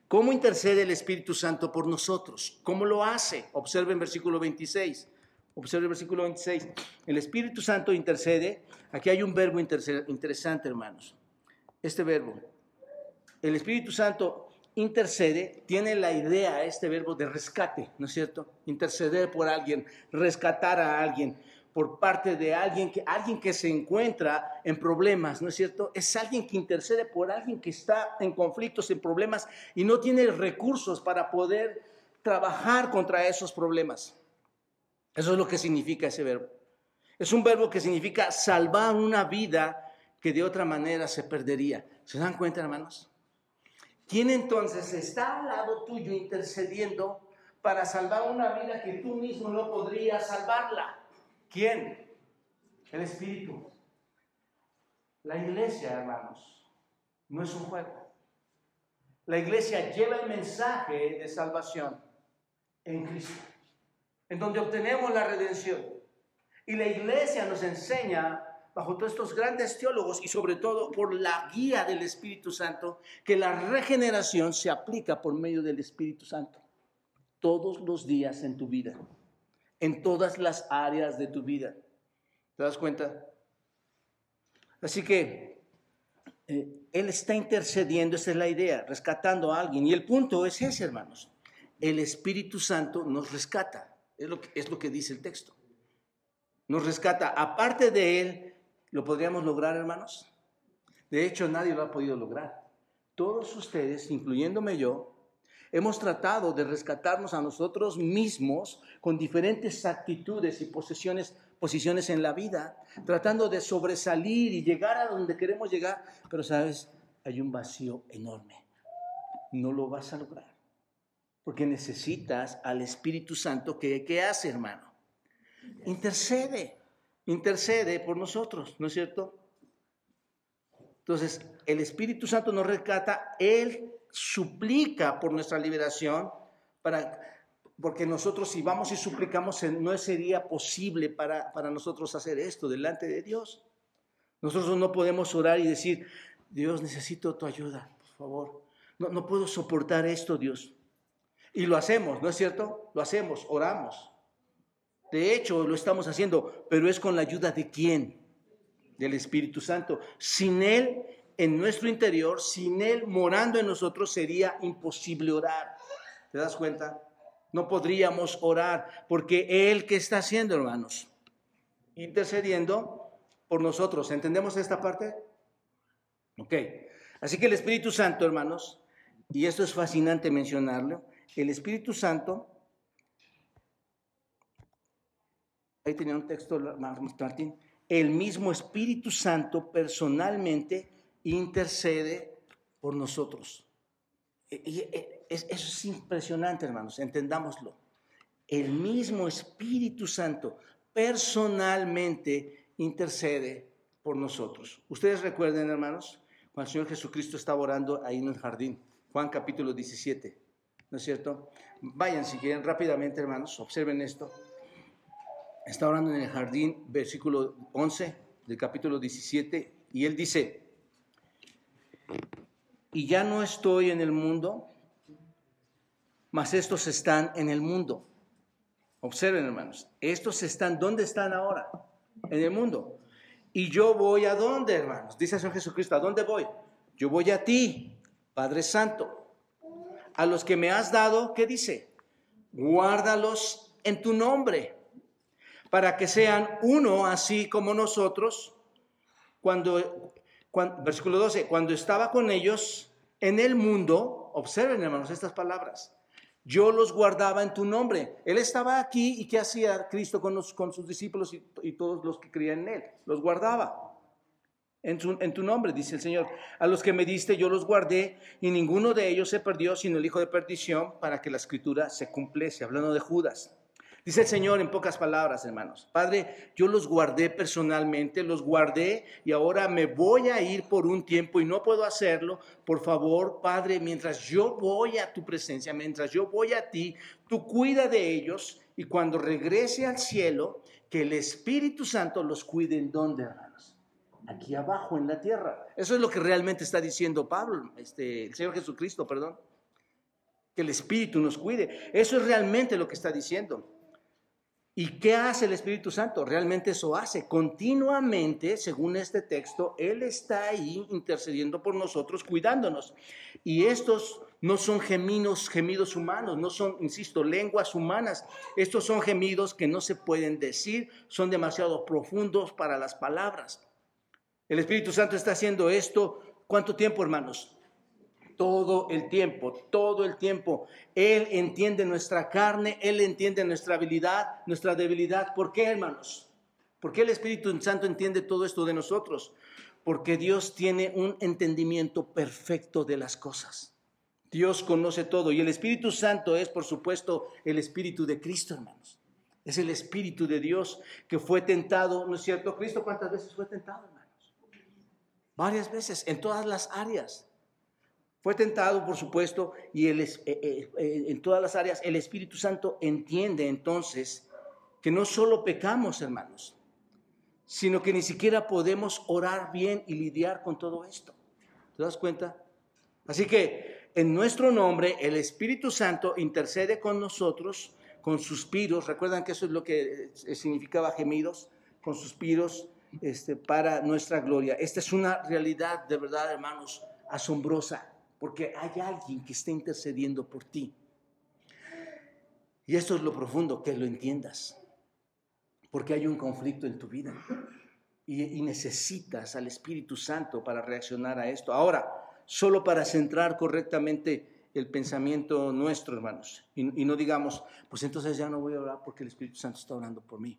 ¿cómo intercede el Espíritu Santo por nosotros? ¿Cómo lo hace? Observen versículo 26. Observe el versículo 26. El Espíritu Santo intercede. Aquí hay un verbo interesante, hermanos. Este verbo. El Espíritu Santo intercede, tiene la idea, este verbo de rescate, ¿no es cierto? Interceder por alguien, rescatar a alguien por parte de alguien que, alguien que se encuentra en problemas, ¿no es cierto? Es alguien que intercede por alguien que está en conflictos, en problemas y no tiene recursos para poder trabajar contra esos problemas. Eso es lo que significa ese verbo. Es un verbo que significa salvar una vida que de otra manera se perdería. ¿Se dan cuenta, hermanos? ¿Quién entonces está al lado tuyo intercediendo para salvar una vida que tú mismo no podrías salvarla? ¿Quién? El Espíritu. La iglesia, hermanos, no es un juego. La iglesia lleva el mensaje de salvación en Cristo en donde obtenemos la redención. Y la iglesia nos enseña, bajo todos estos grandes teólogos y sobre todo por la guía del Espíritu Santo, que la regeneración se aplica por medio del Espíritu Santo todos los días en tu vida, en todas las áreas de tu vida. ¿Te das cuenta? Así que eh, Él está intercediendo, esa es la idea, rescatando a alguien. Y el punto es ese, hermanos. El Espíritu Santo nos rescata. Es lo, que, dice el texto. Nos rescata. Aparte de Él, ¿lo podríamos lograr, hermanos? De hecho, nadie lo ha podido lograr. Todos ustedes, incluyéndome yo, hemos tratado de rescatarnos a nosotros mismos con diferentes actitudes y posiciones, posiciones en la vida, tratando de sobresalir y llegar a donde queremos llegar, pero sabes, hay un vacío enorme. No lo vas a lograr. Porque necesitas al Espíritu Santo que, ¿qué hace, hermano? Intercede, intercede por nosotros, ¿no es cierto? Entonces, el Espíritu Santo nos rescata, Él suplica por nuestra liberación, para, porque nosotros si vamos y suplicamos, no sería posible para, para nosotros hacer esto delante de Dios. Nosotros no podemos orar y decir, Dios, necesito tu ayuda, por favor. No, no puedo soportar esto, Dios. Y lo hacemos, ¿no es cierto? Lo hacemos, oramos. De hecho, lo estamos haciendo, pero es con la ayuda de quién? Del Espíritu Santo. Sin Él en nuestro interior, sin Él morando en nosotros, sería imposible orar. ¿Te das cuenta? No podríamos orar, porque Él, ¿qué está haciendo, hermanos? Intercediendo por nosotros. ¿Entendemos esta parte? Ok. Así que el Espíritu Santo, hermanos, y esto es fascinante mencionarlo, el Espíritu Santo, ahí tenía un texto, Martín, el mismo Espíritu Santo personalmente intercede por nosotros. E, y e, eso es impresionante, hermanos, entendámoslo. El mismo Espíritu Santo personalmente intercede por nosotros. Ustedes recuerden, hermanos, cuando el Señor Jesucristo estaba orando ahí en el jardín, Juan capítulo 17, ¿no es cierto? Vayan si quieren rápidamente, hermanos, observen esto. Está orando en el jardín, versículo 11 del capítulo 17, y él dice, y ya no estoy en el mundo, mas estos están en el mundo. Observen, hermanos, estos están, ¿dónde están ahora? En el mundo. Y yo voy a dónde, hermanos? Dice el Señor Jesucristo, ¿a dónde voy? Yo voy a ti, Padre Santo. A los que me has dado, ¿qué dice? Guárdalos en tu nombre, para que sean uno así como nosotros. Cuando, versículo 12, cuando estaba con ellos en el mundo, observen hermanos estas palabras, yo los guardaba en tu nombre. Él estaba aquí y ¿qué hacía Cristo con, con sus discípulos y, todos los que creían en Él? Los guardaba. En, tu nombre, dice el Señor. A los que me diste yo los guardé y ninguno de ellos se perdió sino el hijo de perdición para que la escritura se cumpliese. Hablando de Judas. Dice el Señor en pocas palabras, hermanos. Padre, yo los guardé personalmente, los guardé y ahora me voy a ir por un tiempo y no puedo hacerlo. Por favor, Padre, mientras yo voy a tu presencia, mientras yo voy a ti, tú cuida de ellos y cuando regrese al cielo, que el Espíritu Santo los cuide en donde. Aquí abajo en la tierra. Eso es lo que realmente está diciendo Pablo, este, el Señor Jesucristo, perdón. Que el Espíritu nos cuide. Eso es realmente lo que está diciendo. ¿Y qué hace el Espíritu Santo? Realmente eso hace. Continuamente, según este texto, Él está ahí intercediendo por nosotros, cuidándonos. Y estos no son gemidos, gemidos humanos, no son, insisto, lenguas humanas. Estos son gemidos que no se pueden decir, son demasiado profundos para las palabras. El Espíritu Santo está haciendo esto. ¿Cuánto tiempo, hermanos? todo el tiempo, todo el tiempo. Él entiende nuestra carne, Él entiende nuestra habilidad, nuestra debilidad. ¿Por qué, hermanos? ¿Por qué el Espíritu Santo entiende todo esto de nosotros? Porque Dios tiene un entendimiento perfecto de las cosas. Dios conoce todo y el Espíritu Santo es, por supuesto, el Espíritu de Cristo, hermanos. Es el Espíritu de Dios que fue tentado, ¿no es cierto? Cristo cuántas veces fue tentado? Varias veces, en todas las áreas. Fue tentado, por supuesto, y eh, eh, eh, en todas las áreas el Espíritu Santo entiende entonces que no solo pecamos, hermanos, sino que ni siquiera podemos orar bien y lidiar con todo esto. ¿Te das cuenta? Así que en nuestro nombre el Espíritu Santo intercede con nosotros con suspiros. Recuerdan que eso es lo que significaba gemidos, con suspiros este, para nuestra gloria. Esta es una realidad de verdad, hermanos, asombrosa porque hay alguien que está intercediendo por ti. Y esto es lo profundo, que lo entiendas, porque hay un conflicto en tu vida y, necesitas al Espíritu Santo para reaccionar a esto. Ahora, solo para centrar correctamente el pensamiento nuestro, hermanos, y, no digamos, pues entonces ya no voy a orar porque el Espíritu Santo está orando por mí.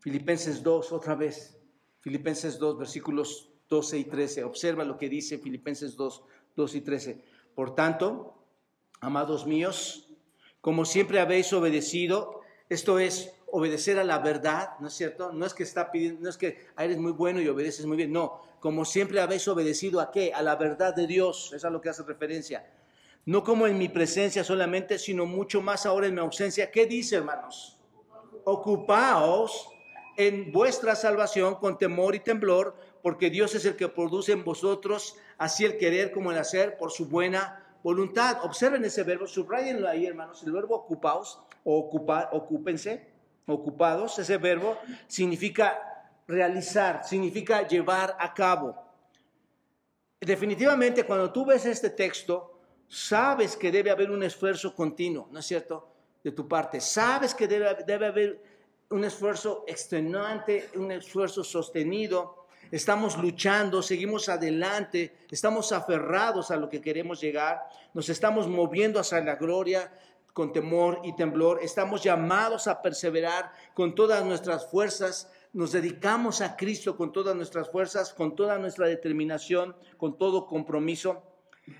Filipenses 2, otra vez. Filipenses 2, versículos 12 y 13. Observa lo que dice Filipenses 2, 2 y 13. Por tanto, amados míos, como siempre habéis obedecido, esto es obedecer a la verdad, ¿no es cierto? No es que está pidiendo, no es que ah, eres muy bueno y obedeces muy bien, no, como siempre habéis obedecido a qué? A la verdad de Dios, es a lo que hace referencia. No como en mi presencia solamente, sino mucho más ahora en mi ausencia. ¿Qué dice, hermanos? Ocupaos en vuestra salvación con temor y temblor, porque Dios es el que produce en vosotros así el querer como el hacer por su buena voluntad. Observen ese verbo, subrayenlo ahí, hermanos, el verbo ocupaos o ocupar, ocúpense, ocupados, ese verbo significa realizar, significa llevar a cabo. Definitivamente, cuando tú ves este texto, sabes que debe haber un esfuerzo continuo, ¿no es cierto? De tu parte, sabes que debe, debe haber un esfuerzo extenuante, un esfuerzo sostenido. Estamos luchando, seguimos adelante, estamos aferrados a lo que queremos llegar, nos estamos moviendo hacia la gloria con temor y temblor, estamos llamados a perseverar con todas nuestras fuerzas, nos dedicamos a Cristo con todas nuestras fuerzas, con toda nuestra determinación, con todo compromiso.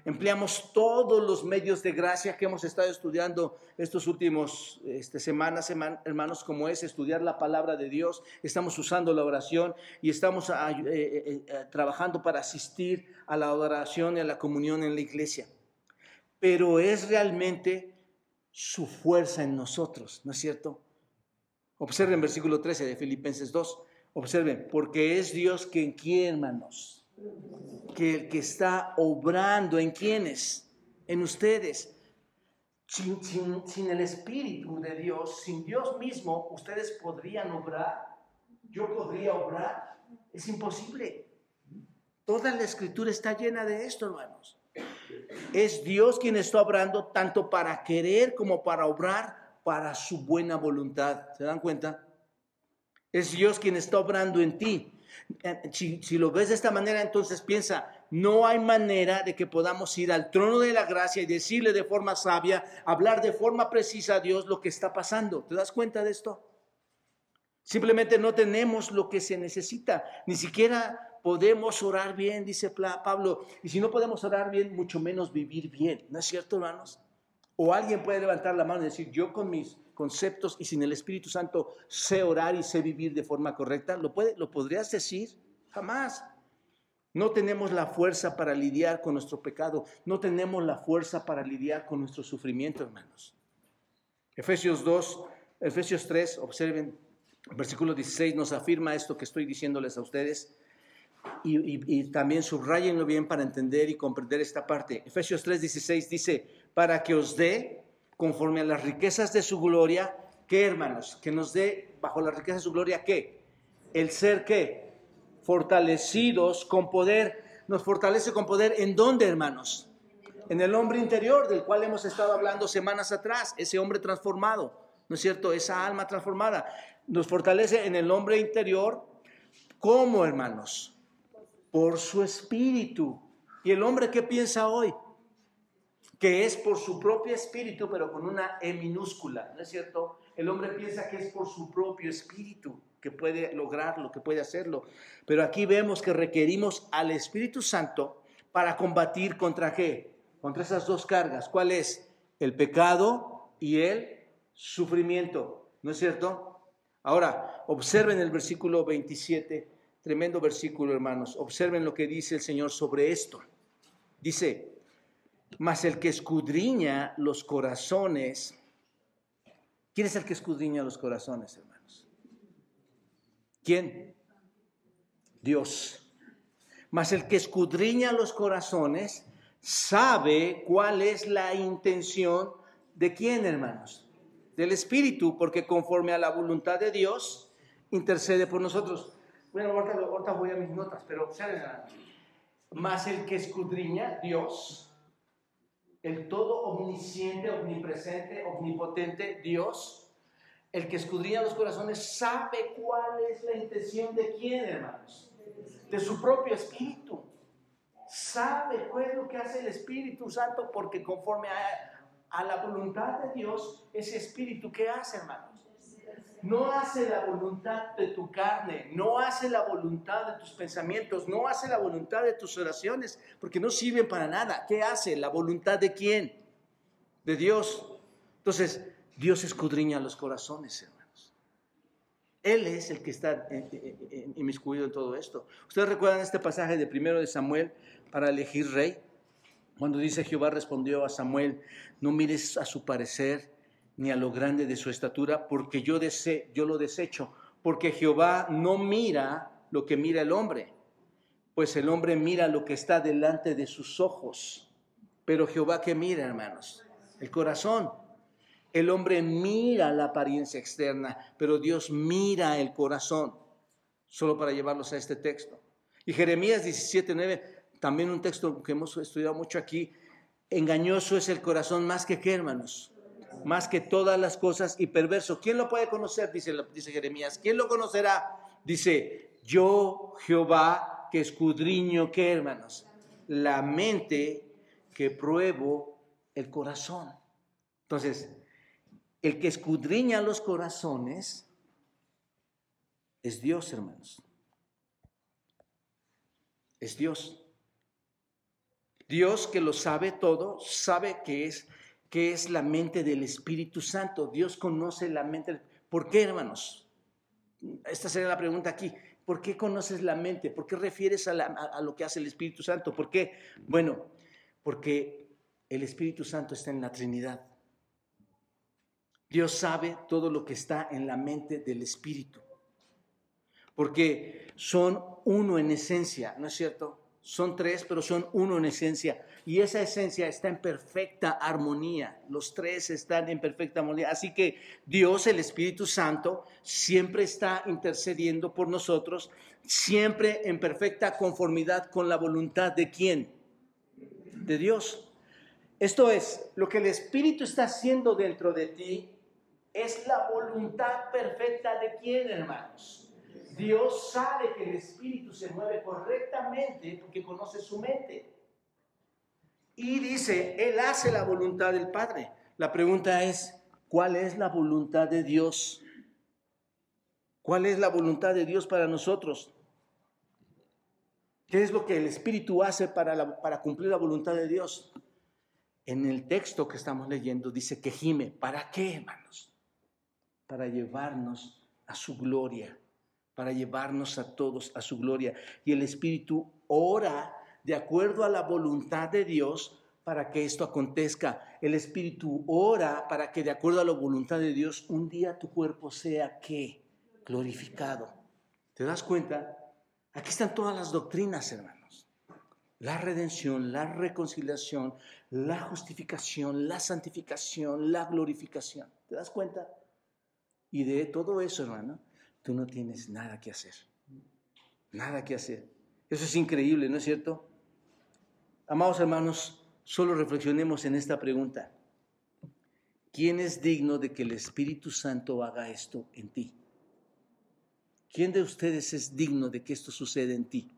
Empleamos todos los medios de gracia que hemos estado estudiando estos últimos este, semanas, hermanos, como es estudiar la palabra de Dios. Estamos usando la oración y estamos ah, eh, eh, eh, trabajando para asistir a la adoración y a la comunión en la iglesia. Pero es realmente su fuerza en nosotros, ¿no es cierto? Observen versículo 13 de Filipenses 2. Observen, porque es Dios quien quiere, hermanos, que el que está obrando en quienes, en ustedes. Sin, el Espíritu de Dios, sin Dios mismo, ustedes podrían obrar. Yo podría obrar. Es imposible. Toda la escritura está llena de esto, hermanos. Es Dios quien está obrando tanto para querer como para obrar para su buena voluntad. ¿Se dan cuenta? Es Dios quien está obrando en ti. Eh, si, lo ves de esta manera, entonces piensa, no hay manera de que podamos ir al trono de la gracia y decirle de forma sabia, hablar de forma precisa a Dios lo que está pasando. ¿Te das cuenta de esto? Simplemente no tenemos lo que se necesita. Ni siquiera podemos orar bien, dice Pablo. Y si no podemos orar bien, mucho menos vivir bien. ¿No es cierto, hermanos? O alguien puede levantar la mano y decir, yo con mis conceptos y sin el Espíritu Santo sé orar y sé vivir de forma correcta. ¿Lo, puede, ¿Lo podrías decir? Jamás. No tenemos la fuerza para lidiar con nuestro pecado. No tenemos la fuerza para lidiar con nuestro sufrimiento, hermanos. Efesios 2, Efesios 3, observen, versículo 16 nos afirma esto que estoy diciéndoles a ustedes. Y, y, también subrayenlo bien para entender y comprender esta parte. Efesios 3, 16 dice, para que os dé conforme a las riquezas de su gloria, ¿qué hermanos? Que nos dé bajo la riqueza de su gloria, ¿qué? El ser qué? Fortalecidos con poder. Nos fortalece con poder en dónde, hermanos? En el hombre interior del cual hemos estado hablando semanas atrás, ese hombre transformado, ¿no es cierto? Esa alma transformada. Nos fortalece en el hombre interior. ¿Cómo, hermanos? Por su espíritu. ¿Y el hombre qué piensa hoy? Que es por su propio espíritu, pero con una E minúscula, ¿no es cierto? El hombre piensa que es por su propio espíritu que puede lograrlo, que puede hacerlo. Pero aquí vemos que requerimos al Espíritu Santo para combatir contra qué? Contra esas dos cargas. ¿Cuál es? El pecado y el sufrimiento, ¿no es cierto? Ahora, observen el versículo 27, tremendo versículo, hermanos. Observen lo que dice el Señor sobre esto. Dice, mas el que escudriña los corazones, ¿quién es el que escudriña los corazones, hermanos? ¿Quién? Dios. Mas el que escudriña los corazones sabe cuál es la intención de quién, hermanos? Del Espíritu, porque conforme a la voluntad de Dios, intercede por nosotros. Bueno, ahorita, voy a mis notas, pero observen, Mas el que escudriña, Dios, el todo omnisciente, omnipresente, omnipotente Dios, el que escudriña los corazones, sabe cuál es la intención de quién, hermanos, de su propio espíritu. Sabe cuál es lo que hace el Espíritu Santo, porque conforme a, a la voluntad de Dios, ese espíritu, ¿qué hace, hermanos? No hace la voluntad de tu carne, no hace la voluntad de tus pensamientos, no hace la voluntad de tus oraciones, porque no sirven para nada. ¿Qué hace? ¿La voluntad de quién? De Dios. Entonces, Dios escudriña los corazones, hermanos. Él es el que está inmiscuido en todo esto. ¿Ustedes recuerdan este pasaje de primero de Samuel para elegir rey? Cuando dice Jehová respondió a Samuel, no mires a su parecer, ni a lo grande de su estatura, porque yo, dese, yo lo desecho, porque Jehová no mira lo que mira el hombre, pues el hombre mira lo que está delante de sus ojos, pero Jehová que mira, hermanos, el corazón. El hombre mira la apariencia externa, pero Dios mira el corazón, solo para llevarlos a este texto. Y Jeremías 17:9, también un texto que hemos estudiado mucho aquí, engañoso es el corazón más que qué, hermanos, más que todas las cosas y perverso. ¿Quién lo puede conocer? Dice, dice Jeremías. ¿Quién lo conocerá? Dice, yo Jehová que escudriño, ¿qué hermanos? La mente que pruebo el corazón. Entonces, el que escudriña los corazones es Dios, hermanos. Es Dios. Dios que lo sabe todo, sabe que es, que es la mente del Espíritu Santo. Dios conoce la mente. ¿Por qué, hermanos? Esta sería la pregunta aquí. ¿Por qué conoces la mente? ¿Por qué refieres a, a lo que hace el Espíritu Santo? ¿Por qué? Bueno, porque el Espíritu Santo está en la Trinidad. Dios sabe todo lo que está en la mente del Espíritu. Porque son uno en esencia, ¿no es cierto? Son tres, pero son uno en esencia. Y esa esencia está en perfecta armonía. Los tres están en perfecta armonía. Así que Dios, el Espíritu Santo, siempre está intercediendo por nosotros, siempre en perfecta conformidad con la voluntad de quién? De Dios. Esto es, lo que el Espíritu está haciendo dentro de ti es la voluntad perfecta de quién, hermanos Dios sabe que el espíritu se mueve correctamente porque conoce su mente. Y dice, Él hace la voluntad del Padre. La pregunta es, ¿cuál es la voluntad de Dios? ¿Cuál es la voluntad de Dios para nosotros? ¿Qué es lo que el Espíritu hace para, para cumplir la voluntad de Dios? En el texto que estamos leyendo dice que gime. ¿Para qué, hermanos? Para llevarnos a su gloria para llevarnos a todos a su gloria. Y el Espíritu ora de acuerdo a la voluntad de Dios para que esto acontezca. El Espíritu ora para que de acuerdo a la voluntad de Dios un día tu cuerpo sea que glorificado. ¿Te das cuenta? Aquí están todas las doctrinas, hermanos. La redención, la reconciliación, la justificación, la santificación, la glorificación. ¿Te das cuenta? Y de todo eso, hermano, tú no tienes nada que hacer. Nada que hacer. Eso es increíble, ¿no es cierto? Amados hermanos, solo reflexionemos en esta pregunta. ¿Quién es digno de que el Espíritu Santo haga esto en ti? ¿Quién de ustedes es digno de que esto suceda en ti?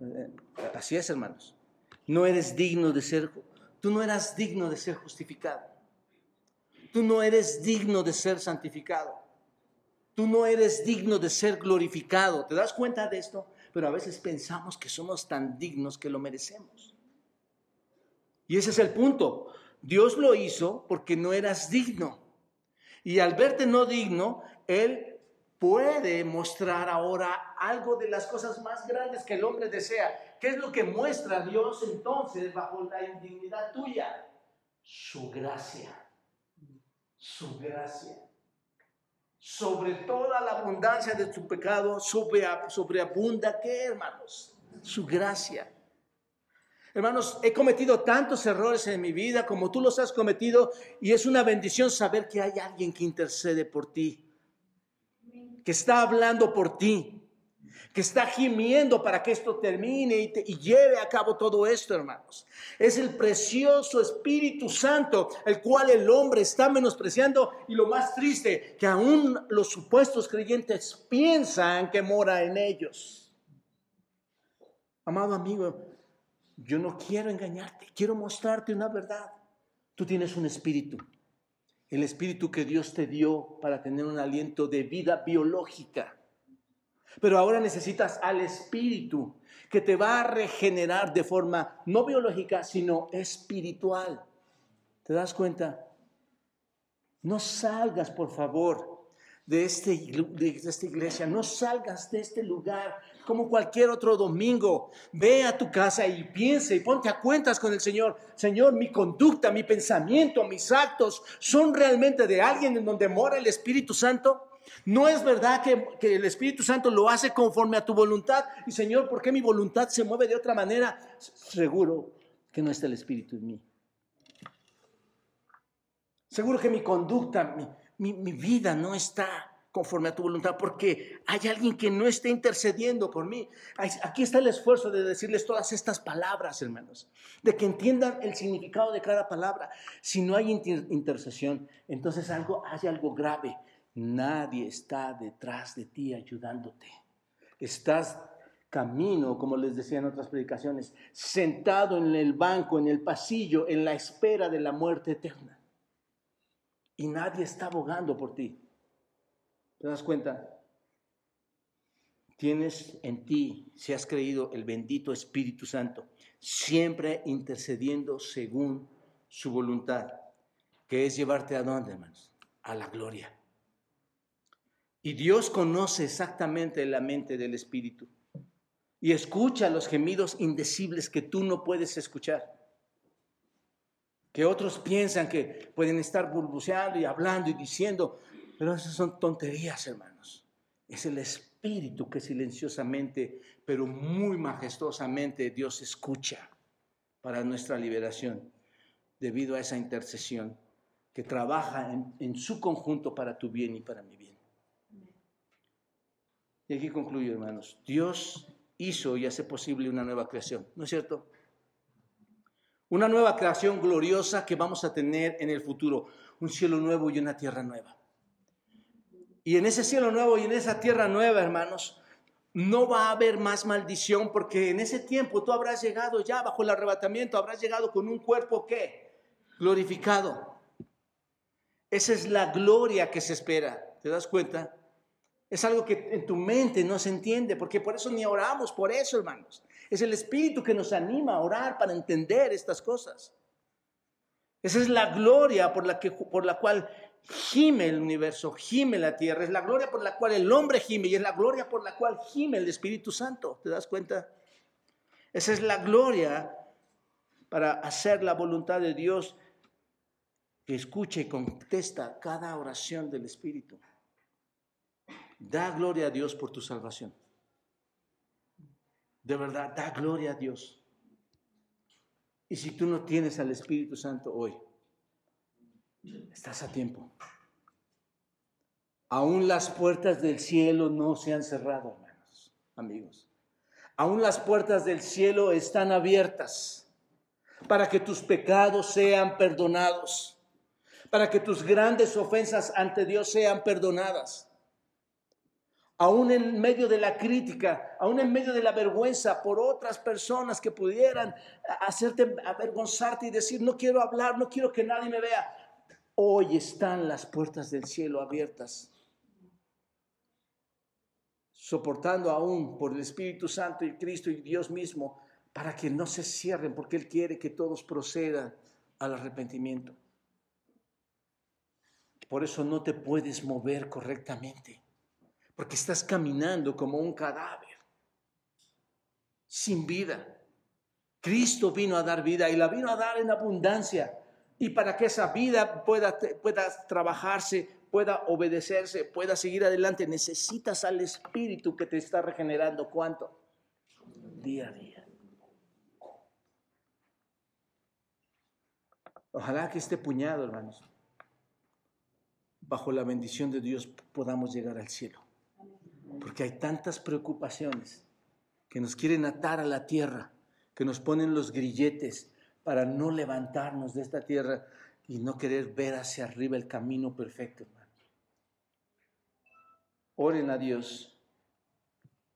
Eh, así es, hermanos. No eres digno de ser, tú no eras digno de ser justificado. Tú no eres digno de ser santificado. Tú no eres digno de ser glorificado. ¿Te das cuenta de esto? Pero a veces pensamos que somos tan dignos que lo merecemos. Y ese es el punto. Dios lo hizo porque no eras digno. Y al verte no digno, Él puede mostrar ahora algo de las cosas más grandes que el hombre desea. ¿Qué es lo que muestra Dios entonces bajo la indignidad tuya? Su gracia su gracia. Sobre toda la abundancia de tu pecado, sobre, sobreabunda, ¿qué hermanos? Su gracia. Hermanos, he cometido tantos errores en mi vida como tú los has cometido y es una bendición saber que hay alguien que intercede por ti, que está hablando por ti, que está gimiendo para que esto termine y, lleve a cabo todo esto, hermanos. Es el precioso Espíritu Santo, el cual el hombre está menospreciando y lo más triste, que aún los supuestos creyentes piensan que mora en ellos. Amado amigo, yo no quiero engañarte, quiero mostrarte una verdad. Tú tienes un espíritu, el espíritu que Dios te dio para tener un aliento de vida biológica. Pero ahora necesitas al Espíritu que te va a regenerar de forma no biológica, sino espiritual. ¿Te das cuenta? No salgas, por favor, de, este, de esta iglesia, no salgas de este lugar como cualquier otro domingo. Ve a tu casa y piensa y ponte a cuentas con el Señor. Señor, mi conducta, mi pensamiento, mis actos son realmente de alguien en donde mora el Espíritu Santo. No es verdad que, el Espíritu Santo lo hace conforme a tu voluntad. Y Señor, ¿por qué mi voluntad se mueve de otra manera? Seguro que no está el Espíritu en mí. Seguro que mi conducta, mi, mi vida no está conforme a tu voluntad, porque hay alguien que no está intercediendo por mí. Aquí está el esfuerzo de decirles todas estas palabras, hermanos, de que entiendan el significado de cada palabra. Si no hay intercesión, entonces algo, hay algo grave nadie está detrás de ti ayudándote. Estás camino, como les decía en otras predicaciones, sentado en el banco, en el pasillo, en la espera de la muerte eterna. Y nadie está abogando por ti. ¿Te das cuenta? Tienes en ti, si has creído, el bendito Espíritu Santo, siempre intercediendo según su voluntad, que es llevarte a dónde, hermanos? A la gloria. Y Dios conoce exactamente la mente del Espíritu y escucha los gemidos indecibles que tú no puedes escuchar. Que otros piensan que pueden estar burbuceando y hablando y diciendo, pero esas son tonterías, hermanos. Es el Espíritu que silenciosamente, pero muy majestuosamente Dios escucha para nuestra liberación, debido a esa intercesión que trabaja en, en su conjunto para tu bien y para mi. Y aquí concluyo, hermanos. Dios hizo y hace posible una nueva creación, ¿no es cierto? Una nueva creación gloriosa que vamos a tener en el futuro, un cielo nuevo y una tierra nueva. Y en ese cielo nuevo y en esa tierra nueva, hermanos, no va a haber más maldición porque en ese tiempo tú habrás llegado ya bajo el arrebatamiento, habrás llegado con un cuerpo que glorificado. Esa es la gloria que se espera. ¿Te das cuenta? Es algo que en tu mente no se entiende, porque por eso ni oramos, por eso, hermanos. Es el Espíritu que nos anima a orar para entender estas cosas. Esa es la gloria por la, que, por la cual gime el universo, gime la tierra. Es la gloria por la cual el hombre gime y es la gloria por la cual gime el Espíritu Santo. ¿Te das cuenta? Esa es la gloria para hacer la voluntad de Dios que escuche y contesta cada oración del Espíritu. Da gloria a Dios por tu salvación. De verdad, da gloria a Dios. Y si tú no tienes al Espíritu Santo hoy, estás a tiempo. Aún las puertas del cielo no se han cerrado, hermanos, amigos. Aún las puertas del cielo están abiertas para que tus pecados sean perdonados, para que tus grandes ofensas ante Dios sean perdonadas aún en medio de la crítica, aún en medio de la vergüenza por otras personas que pudieran hacerte avergonzarte y decir, no quiero hablar, no quiero que nadie me vea. Hoy están las puertas del cielo abiertas, soportando aún por el Espíritu Santo y Cristo y Dios mismo, para que no se cierren, porque Él quiere que todos procedan al arrepentimiento. Por eso no te puedes mover correctamente porque estás caminando como un cadáver, sin vida. Cristo vino a dar vida y la vino a dar en abundancia. Y para que esa vida pueda, pueda trabajarse, pueda obedecerse, pueda seguir adelante, necesitas al Espíritu que te está regenerando. ¿Cuánto? Día a día. Ojalá que este puñado, hermanos, bajo la bendición de Dios podamos llegar al cielo. Porque hay tantas preocupaciones que nos quieren atar a la tierra, que nos ponen los grilletes para no levantarnos de esta tierra y no querer ver hacia arriba el camino perfecto, hermano. Oren a Dios.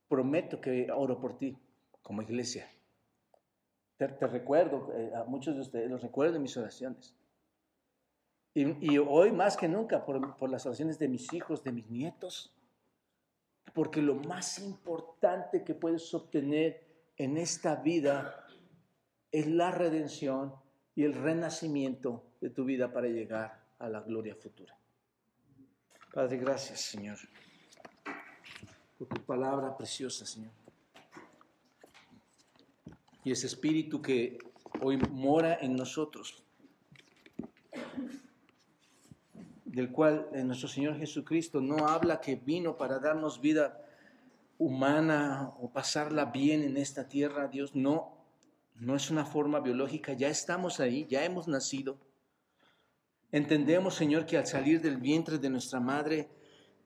Prometo que oro por ti como iglesia. Te, recuerdo, eh, a muchos de ustedes los recuerdo en mis oraciones. Y, hoy más que nunca por, por las oraciones de mis hijos, de mis nietos, porque lo más importante que puedes obtener en esta vida es la redención y el renacimiento de tu vida para llegar a la gloria futura. Padre, gracias, Señor, por tu palabra preciosa, Señor. Y ese espíritu que hoy mora en nosotros del cual eh, nuestro Señor Jesucristo no habla que vino para darnos vida humana o pasarla bien en esta tierra, Dios, no, no es una forma biológica, ya estamos ahí, ya hemos nacido. Entendemos, Señor, que al salir del vientre de nuestra madre,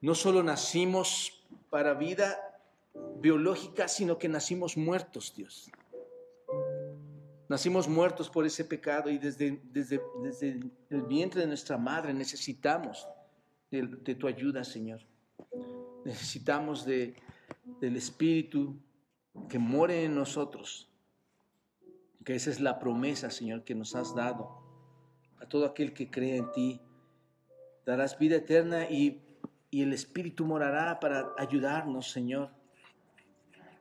no solo nacimos para vida biológica, sino que nacimos muertos, Dios. Nacimos muertos por ese pecado y desde, desde, desde el vientre de nuestra madre necesitamos de, tu ayuda, Señor. Necesitamos de, del Espíritu que more en nosotros, que esa es la promesa, Señor, que nos has dado a todo aquel que cree en ti. Darás vida eterna y, y el Espíritu morará para ayudarnos, Señor,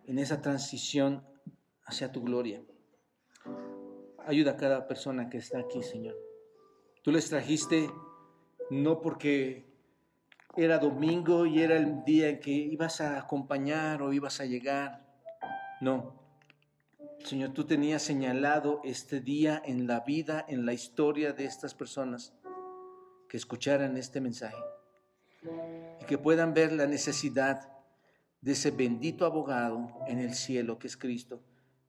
en esa transición hacia tu gloria. Ayuda a cada persona que está aquí, Señor. Tú les trajiste no porque era domingo y era el día en que ibas a acompañar o ibas a llegar. No. Señor, tú tenías señalado este día en la vida, en la historia de estas personas que escucharan este mensaje y que puedan ver la necesidad de ese bendito abogado en el cielo que es Cristo,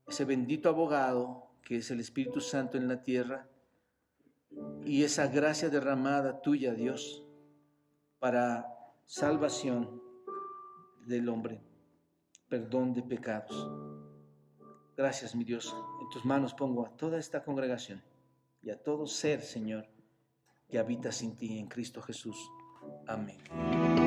ese bendito abogado que es el Espíritu Santo en la tierra y esa gracia derramada tuya, Dios, para salvación del hombre, perdón de pecados. Gracias, mi Dios. En tus manos pongo a toda esta congregación y a todo ser, Señor, que habita sin ti en Cristo Jesús. Amén.